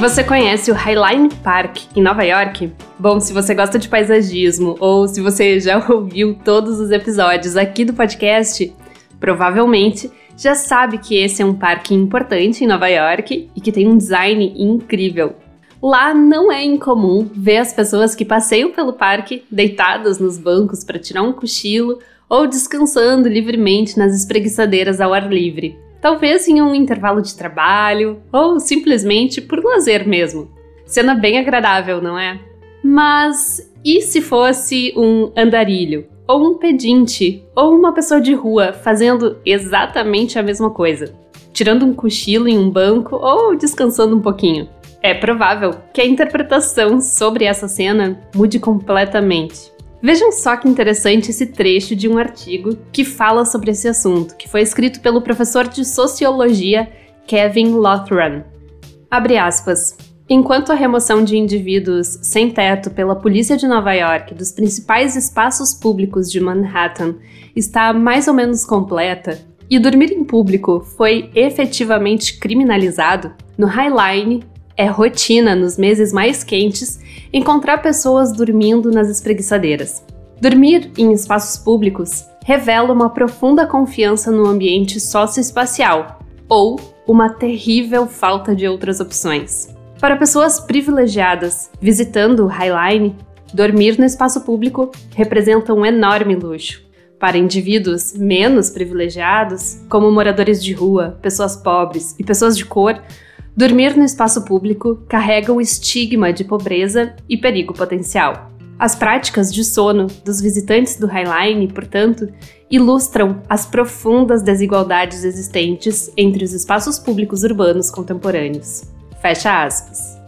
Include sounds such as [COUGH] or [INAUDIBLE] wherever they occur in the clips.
Você conhece o Highline Park em Nova York? Bom, se você gosta de paisagismo ou se você já [LAUGHS] ouviu todos os episódios aqui do podcast, provavelmente já sabe que esse é um parque importante em Nova York e que tem um design incrível. Lá não é incomum ver as pessoas que passeiam pelo parque deitadas nos bancos para tirar um cochilo ou descansando livremente nas espreguiçadeiras ao ar livre talvez em um intervalo de trabalho ou simplesmente por lazer mesmo. Cena bem agradável, não é? Mas e se fosse um andarilho, ou um pedinte, ou uma pessoa de rua fazendo exatamente a mesma coisa? Tirando um cochilo em um banco ou descansando um pouquinho? É provável que a interpretação sobre essa cena mude completamente. Vejam só que interessante esse trecho de um artigo que fala sobre esse assunto, que foi escrito pelo professor de sociologia Kevin Lothran. Abre aspas. Enquanto a remoção de indivíduos sem teto pela polícia de Nova York dos principais espaços públicos de Manhattan está mais ou menos completa, e dormir em público foi efetivamente criminalizado, no High Line é rotina nos meses mais quentes encontrar pessoas dormindo nas espreguiçadeiras. Dormir em espaços públicos revela uma profunda confiança no ambiente socioespacial ou uma terrível falta de outras opções. Para pessoas privilegiadas visitando o Highline, dormir no espaço público representa um enorme luxo. Para indivíduos menos privilegiados, como moradores de rua, pessoas pobres e pessoas de cor, Dormir no espaço público carrega o estigma de pobreza e perigo potencial. As práticas de sono dos visitantes do Highline, portanto, ilustram as profundas desigualdades existentes entre os espaços públicos urbanos contemporâneos. Fecha aspas.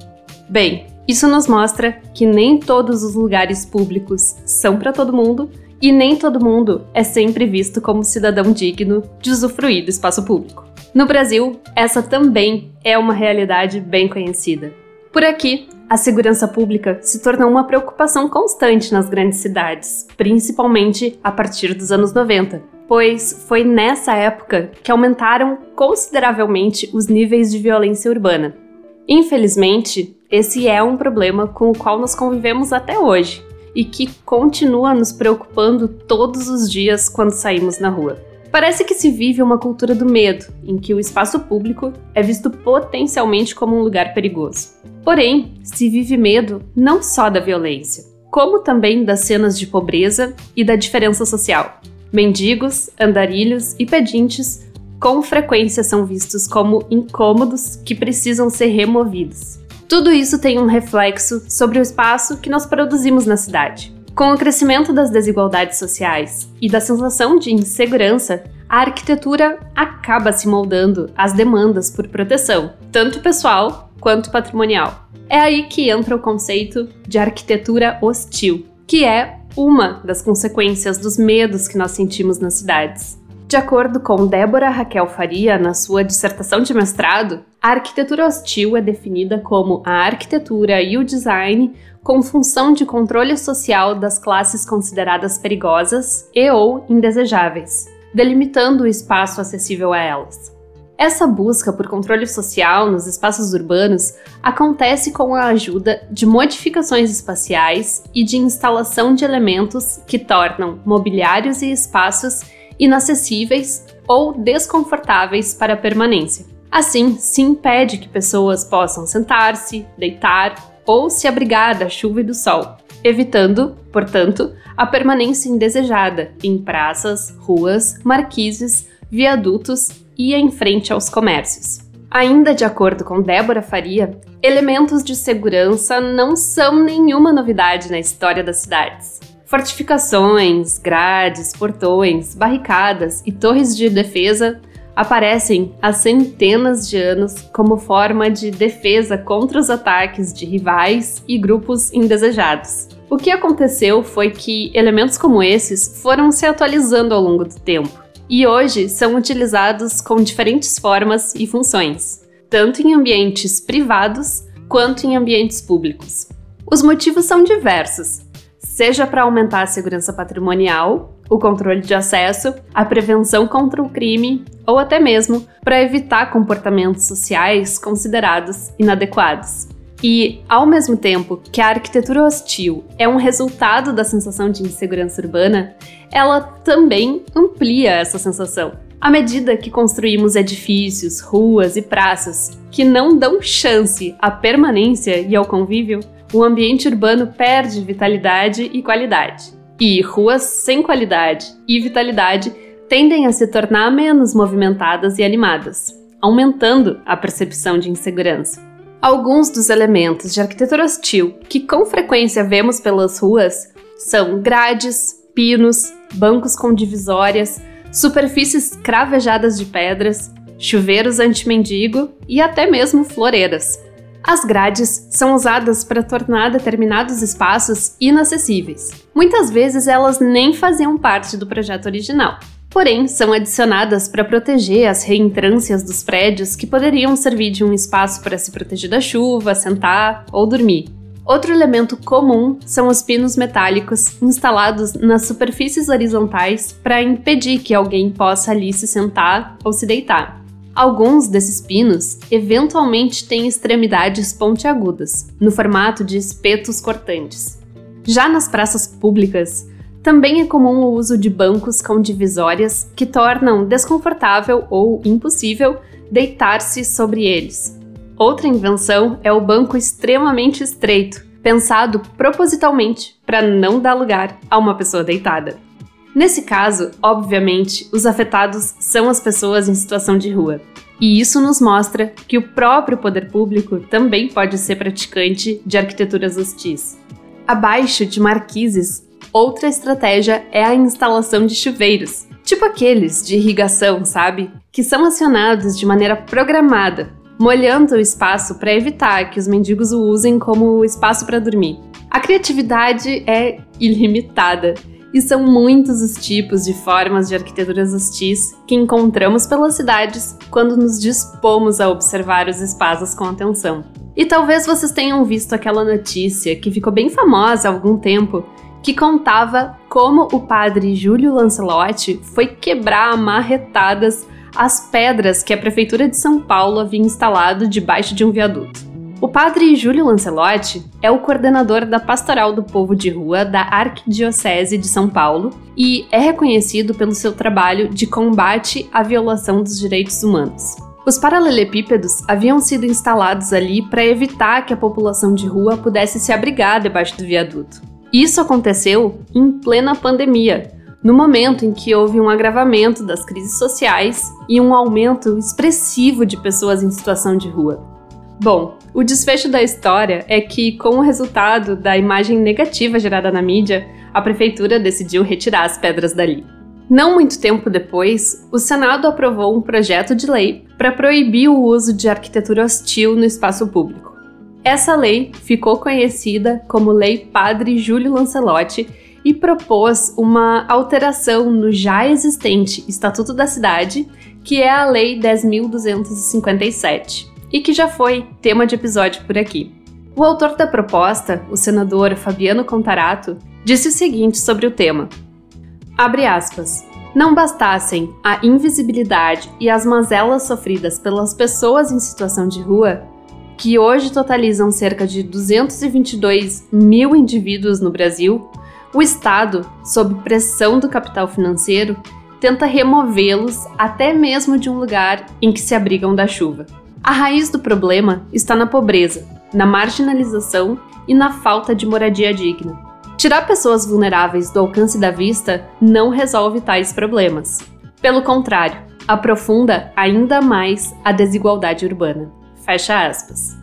Bem, isso nos mostra que nem todos os lugares públicos são para todo mundo e nem todo mundo é sempre visto como cidadão digno de usufruir do espaço público. No Brasil, essa também é uma realidade bem conhecida. Por aqui, a segurança pública se tornou uma preocupação constante nas grandes cidades, principalmente a partir dos anos 90, pois foi nessa época que aumentaram consideravelmente os níveis de violência urbana. Infelizmente, esse é um problema com o qual nós convivemos até hoje e que continua nos preocupando todos os dias quando saímos na rua. Parece que se vive uma cultura do medo, em que o espaço público é visto potencialmente como um lugar perigoso. Porém, se vive medo não só da violência, como também das cenas de pobreza e da diferença social. Mendigos, andarilhos e pedintes com frequência são vistos como incômodos que precisam ser removidos. Tudo isso tem um reflexo sobre o espaço que nós produzimos na cidade. Com o crescimento das desigualdades sociais e da sensação de insegurança, a arquitetura acaba se moldando às demandas por proteção, tanto pessoal quanto patrimonial. É aí que entra o conceito de arquitetura hostil, que é uma das consequências dos medos que nós sentimos nas cidades. De acordo com Débora Raquel Faria, na sua dissertação de mestrado, a arquitetura hostil é definida como a arquitetura e o design com função de controle social das classes consideradas perigosas e ou indesejáveis, delimitando o espaço acessível a elas. Essa busca por controle social nos espaços urbanos acontece com a ajuda de modificações espaciais e de instalação de elementos que tornam mobiliários e espaços inacessíveis ou desconfortáveis para a permanência. Assim, se impede que pessoas possam sentar-se, deitar ou se abrigar da chuva e do sol, evitando, portanto, a permanência indesejada em praças, ruas, marquises, viadutos e em frente aos comércios. Ainda de acordo com Débora Faria, elementos de segurança não são nenhuma novidade na história das cidades. Fortificações, grades, portões, barricadas e torres de defesa aparecem há centenas de anos como forma de defesa contra os ataques de rivais e grupos indesejados. O que aconteceu foi que elementos como esses foram se atualizando ao longo do tempo e hoje são utilizados com diferentes formas e funções, tanto em ambientes privados quanto em ambientes públicos. Os motivos são diversos, seja para aumentar a segurança patrimonial o controle de acesso, a prevenção contra o crime ou até mesmo para evitar comportamentos sociais considerados inadequados. E, ao mesmo tempo que a arquitetura hostil é um resultado da sensação de insegurança urbana, ela também amplia essa sensação. À medida que construímos edifícios, ruas e praças que não dão chance à permanência e ao convívio, o ambiente urbano perde vitalidade e qualidade. E ruas sem qualidade e vitalidade tendem a se tornar menos movimentadas e animadas, aumentando a percepção de insegurança. Alguns dos elementos de arquitetura hostil que com frequência vemos pelas ruas são grades, pinos, bancos com divisórias, superfícies cravejadas de pedras, chuveiros anti-mendigo e até mesmo floreiras. As grades são usadas para tornar determinados espaços inacessíveis. Muitas vezes elas nem faziam parte do projeto original, porém são adicionadas para proteger as reentrâncias dos prédios que poderiam servir de um espaço para se proteger da chuva, sentar ou dormir. Outro elemento comum são os pinos metálicos instalados nas superfícies horizontais para impedir que alguém possa ali se sentar ou se deitar. Alguns desses pinos eventualmente têm extremidades pontiagudas, no formato de espetos cortantes. Já nas praças públicas, também é comum o uso de bancos com divisórias que tornam desconfortável ou impossível deitar-se sobre eles. Outra invenção é o banco extremamente estreito, pensado propositalmente para não dar lugar a uma pessoa deitada. Nesse caso, obviamente, os afetados são as pessoas em situação de rua. E isso nos mostra que o próprio poder público também pode ser praticante de arquiteturas hostis. Abaixo de marquises, Outra estratégia é a instalação de chuveiros, tipo aqueles de irrigação, sabe? Que são acionados de maneira programada, molhando o espaço para evitar que os mendigos o usem como espaço para dormir. A criatividade é ilimitada e são muitos os tipos de formas de arquiteturas hostis que encontramos pelas cidades quando nos dispomos a observar os espaços com atenção. E talvez vocês tenham visto aquela notícia que ficou bem famosa há algum tempo que contava como o padre Júlio Lancelotti foi quebrar a marretadas as pedras que a prefeitura de São Paulo havia instalado debaixo de um viaduto. O padre Júlio Lancelotti é o coordenador da Pastoral do Povo de Rua da Arquidiocese de São Paulo e é reconhecido pelo seu trabalho de combate à violação dos direitos humanos. Os paralelepípedos haviam sido instalados ali para evitar que a população de rua pudesse se abrigar debaixo do viaduto. Isso aconteceu em plena pandemia, no momento em que houve um agravamento das crises sociais e um aumento expressivo de pessoas em situação de rua. Bom, o desfecho da história é que, com o resultado da imagem negativa gerada na mídia, a prefeitura decidiu retirar as pedras dali. Não muito tempo depois, o Senado aprovou um projeto de lei para proibir o uso de arquitetura hostil no espaço público. Essa lei ficou conhecida como Lei Padre Júlio Lancelotti e propôs uma alteração no já existente Estatuto da Cidade, que é a Lei 10.257, e que já foi tema de episódio por aqui. O autor da proposta, o senador Fabiano Contarato, disse o seguinte sobre o tema: Abre aspas. Não bastassem a invisibilidade e as mazelas sofridas pelas pessoas em situação de rua, que hoje totalizam cerca de 222 mil indivíduos no Brasil, o Estado, sob pressão do capital financeiro, tenta removê-los até mesmo de um lugar em que se abrigam da chuva. A raiz do problema está na pobreza, na marginalização e na falta de moradia digna. Tirar pessoas vulneráveis do alcance da vista não resolve tais problemas. Pelo contrário, aprofunda ainda mais a desigualdade urbana. Fecha aspas.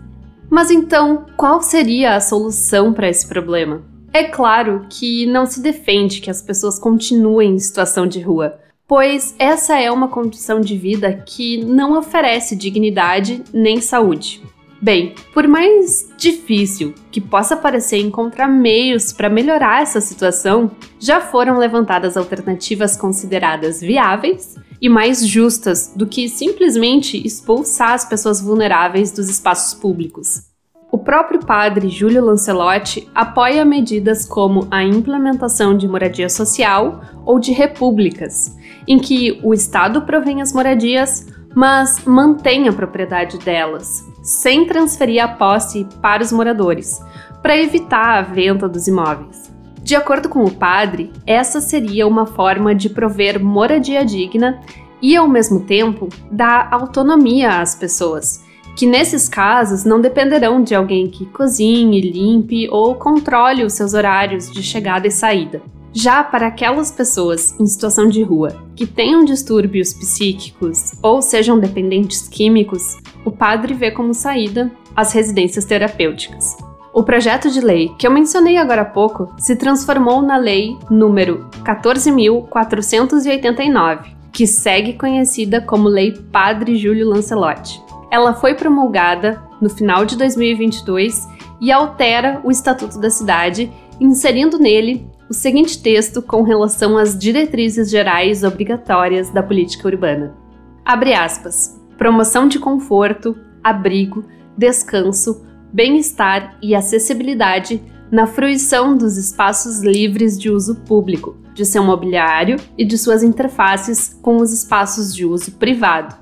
Mas então, qual seria a solução para esse problema? É claro que não se defende que as pessoas continuem em situação de rua, pois essa é uma condição de vida que não oferece dignidade nem saúde. Bem, por mais difícil que possa parecer encontrar meios para melhorar essa situação, já foram levantadas alternativas consideradas viáveis e mais justas do que simplesmente expulsar as pessoas vulneráveis dos espaços públicos. O próprio padre Júlio Lancelotti apoia medidas como a implementação de moradia social ou de repúblicas, em que o Estado provém as moradias, mas mantém a propriedade delas, sem transferir a posse para os moradores, para evitar a venda dos imóveis. De acordo com o padre, essa seria uma forma de prover moradia digna e, ao mesmo tempo, dar autonomia às pessoas que nesses casos não dependerão de alguém que cozinhe, limpe ou controle os seus horários de chegada e saída. Já para aquelas pessoas em situação de rua que tenham distúrbios psíquicos ou sejam dependentes químicos, o padre vê como saída as residências terapêuticas. O projeto de lei que eu mencionei agora há pouco se transformou na Lei número 14.489, que segue conhecida como Lei Padre Júlio Lancelotti. Ela foi promulgada no final de 2022 e altera o Estatuto da Cidade, inserindo nele o seguinte texto com relação às diretrizes gerais obrigatórias da política urbana. Abre aspas. Promoção de conforto, abrigo, descanso, bem-estar e acessibilidade na fruição dos espaços livres de uso público, de seu mobiliário e de suas interfaces com os espaços de uso privado,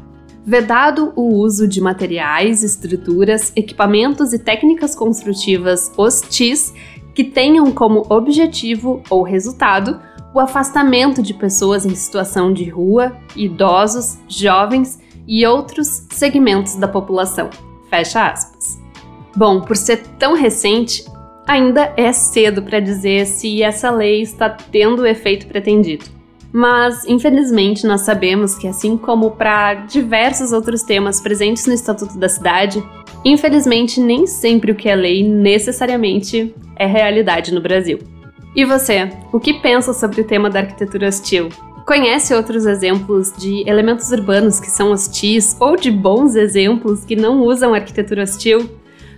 vedado o uso de materiais, estruturas, equipamentos e técnicas construtivas hostis que tenham como objetivo ou resultado o afastamento de pessoas em situação de rua, idosos, jovens e outros segmentos da população. Fecha aspas. Bom, por ser tão recente, ainda é cedo para dizer se essa lei está tendo o efeito pretendido. Mas, infelizmente, nós sabemos que, assim como para diversos outros temas presentes no Estatuto da Cidade, infelizmente nem sempre o que é lei necessariamente é realidade no Brasil. E você, o que pensa sobre o tema da arquitetura hostil? Conhece outros exemplos de elementos urbanos que são hostis ou de bons exemplos que não usam arquitetura hostil?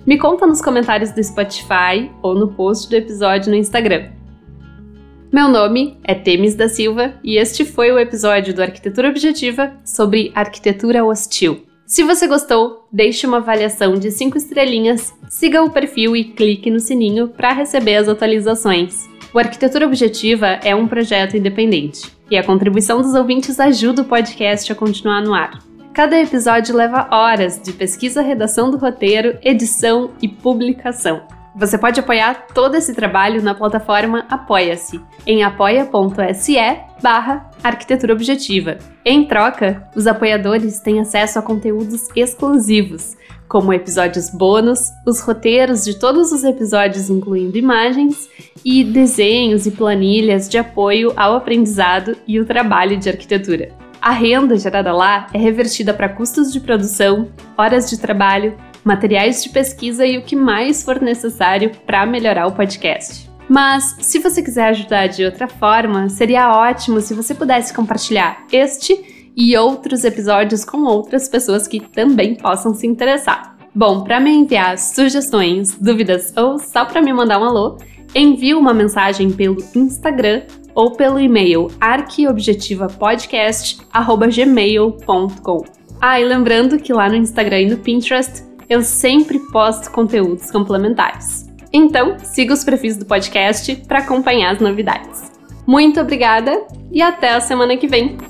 Me conta nos comentários do Spotify ou no post do episódio no Instagram. Meu nome é Temis da Silva e este foi o episódio do Arquitetura Objetiva sobre arquitetura hostil. Se você gostou, deixe uma avaliação de 5 estrelinhas, siga o perfil e clique no sininho para receber as atualizações. O Arquitetura Objetiva é um projeto independente e a contribuição dos ouvintes ajuda o podcast a continuar no ar. Cada episódio leva horas de pesquisa, redação do roteiro, edição e publicação. Você pode apoiar todo esse trabalho na plataforma Apoia-se, em apoia.se barra arquitetura objetiva. Em troca, os apoiadores têm acesso a conteúdos exclusivos, como episódios bônus, os roteiros de todos os episódios incluindo imagens e desenhos e planilhas de apoio ao aprendizado e o trabalho de arquitetura. A renda gerada lá é revertida para custos de produção, horas de trabalho, materiais de pesquisa e o que mais for necessário para melhorar o podcast. Mas, se você quiser ajudar de outra forma, seria ótimo se você pudesse compartilhar este e outros episódios com outras pessoas que também possam se interessar. Bom, para me enviar sugestões, dúvidas ou só para me mandar um alô, envie uma mensagem pelo Instagram ou pelo e-mail arquiobjetivapodcast@gmail.com. Ah, e lembrando que lá no Instagram e no Pinterest eu sempre posto conteúdos complementares. Então, siga os perfis do podcast para acompanhar as novidades. Muito obrigada e até a semana que vem!